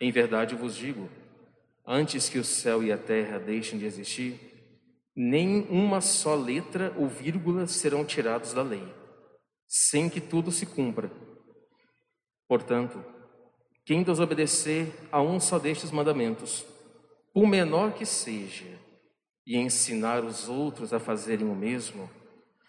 Em verdade vos digo: antes que o céu e a terra deixem de existir, nem uma só letra ou vírgula serão tirados da lei, sem que tudo se cumpra. Portanto, quem desobedecer a um só destes mandamentos, por menor que seja, e ensinar os outros a fazerem o mesmo,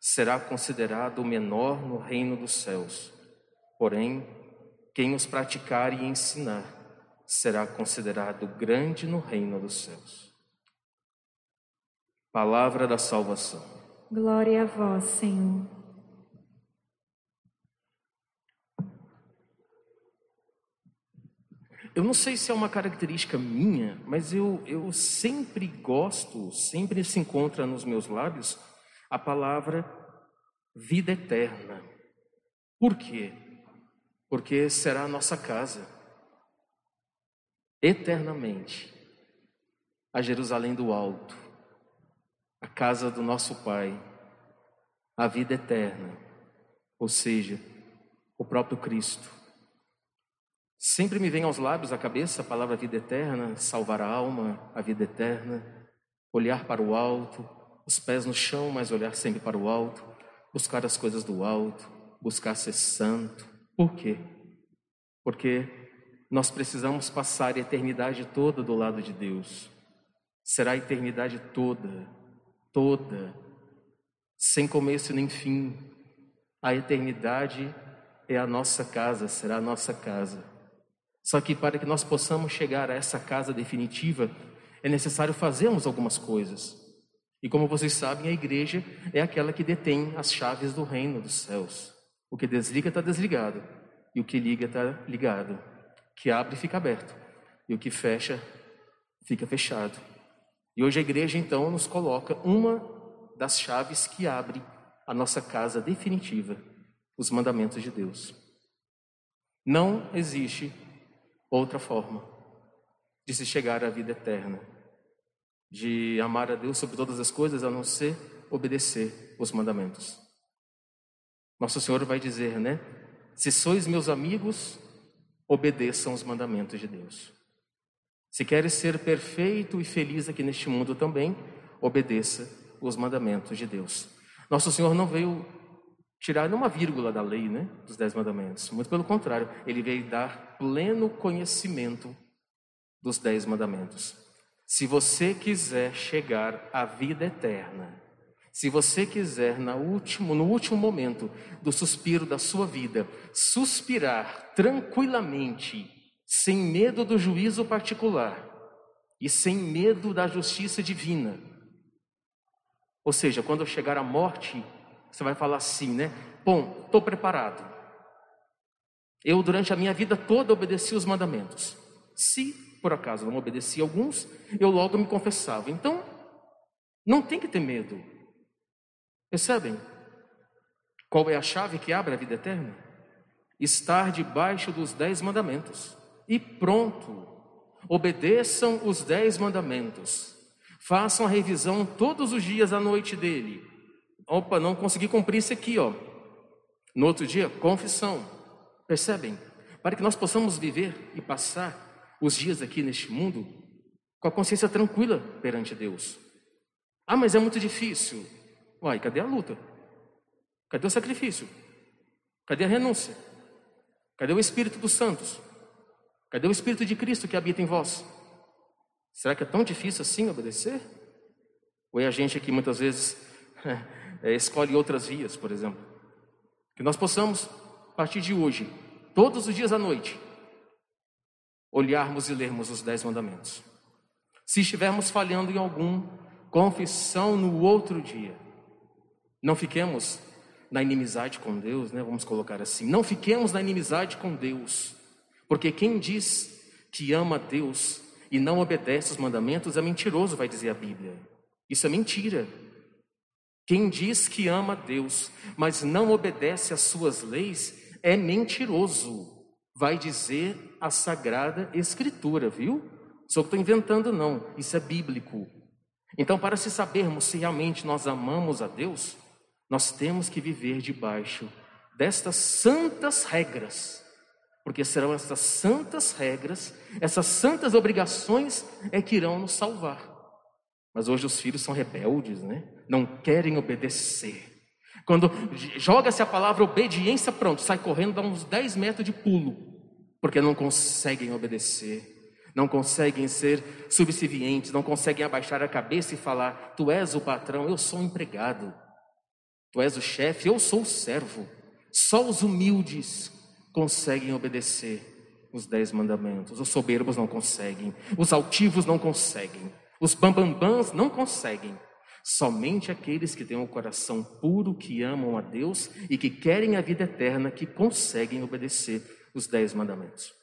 será considerado o menor no reino dos céus. Porém, quem os praticar e ensinar será considerado grande no reino dos céus. Palavra da salvação. Glória a vós, Senhor. Eu não sei se é uma característica minha, mas eu, eu sempre gosto, sempre se encontra nos meus lábios a palavra vida eterna. Por quê? Porque será a nossa casa, eternamente, a Jerusalém do Alto, a casa do nosso Pai, a vida eterna, ou seja, o próprio Cristo. Sempre me vem aos lábios, à cabeça, a palavra vida eterna, salvar a alma, a vida eterna, olhar para o alto, os pés no chão, mas olhar sempre para o alto, buscar as coisas do alto, buscar ser santo. Por quê? Porque nós precisamos passar a eternidade toda do lado de Deus. Será a eternidade toda, toda, sem começo nem fim. A eternidade é a nossa casa, será a nossa casa. Só que para que nós possamos chegar a essa casa definitiva, é necessário fazermos algumas coisas. E como vocês sabem, a igreja é aquela que detém as chaves do reino dos céus. O que desliga está desligado, e o que liga está ligado. Que abre fica aberto, e o que fecha fica fechado. E hoje a igreja então nos coloca uma das chaves que abre a nossa casa definitiva, os mandamentos de Deus. Não existe outra forma de se chegar à vida eterna, de amar a Deus sobre todas as coisas, a não ser obedecer os mandamentos. Nosso Senhor vai dizer, né? Se sois meus amigos, obedeçam os mandamentos de Deus. Se queres ser perfeito e feliz aqui neste mundo também, obedeça os mandamentos de Deus. Nosso Senhor não veio tirar nenhuma vírgula da lei, né, dos dez mandamentos. Muito pelo contrário, ele veio dar pleno conhecimento dos dez mandamentos. Se você quiser chegar à vida eterna, se você quiser no último, no último momento do suspiro da sua vida, suspirar tranquilamente, sem medo do juízo particular e sem medo da justiça divina. Ou seja, quando chegar a morte, você vai falar assim, né? Bom, estou preparado. Eu, durante a minha vida toda, obedeci os mandamentos. Se por acaso não obedeci alguns, eu logo me confessava. Então, não tem que ter medo. Percebem? Qual é a chave que abre a vida eterna? Estar debaixo dos dez mandamentos. E pronto. Obedeçam os dez mandamentos. Façam a revisão todos os dias à noite dele. Opa, não consegui cumprir isso aqui, ó. No outro dia, confissão. Percebem? Para que nós possamos viver e passar os dias aqui neste mundo com a consciência tranquila perante Deus. Ah, mas é muito difícil. Uai, cadê a luta? Cadê o sacrifício? Cadê a renúncia? Cadê o Espírito dos Santos? Cadê o Espírito de Cristo que habita em vós? Será que é tão difícil assim obedecer? Ou é a gente que muitas vezes é, escolhe outras vias, por exemplo. Que nós possamos, a partir de hoje, todos os dias à noite, olharmos e lermos os Dez Mandamentos. Se estivermos falhando em algum, confissão no outro dia. Não fiquemos na inimizade com Deus, né? Vamos colocar assim. Não fiquemos na inimizade com Deus, porque quem diz que ama Deus e não obedece os mandamentos é mentiroso, vai dizer a Bíblia. Isso é mentira. Quem diz que ama Deus, mas não obedece às suas leis, é mentiroso, vai dizer a Sagrada Escritura, viu? Só que estou inventando, não, isso é bíblico. Então, para se sabermos se realmente nós amamos a Deus, nós temos que viver debaixo destas santas regras, porque serão essas santas regras, essas santas obrigações é que irão nos salvar. Mas hoje os filhos são rebeldes, né? Não querem obedecer. Quando joga-se a palavra obediência, pronto, sai correndo, dá uns 10 metros de pulo, porque não conseguem obedecer não conseguem ser subservientes, não conseguem abaixar a cabeça e falar: Tu és o patrão, eu sou o empregado, Tu és o chefe, eu sou o servo. Só os humildes conseguem obedecer os dez mandamentos, os soberbos não conseguem, os altivos não conseguem, os bambambãs não conseguem. Somente aqueles que têm um coração puro, que amam a Deus e que querem a vida eterna, que conseguem obedecer os dez mandamentos.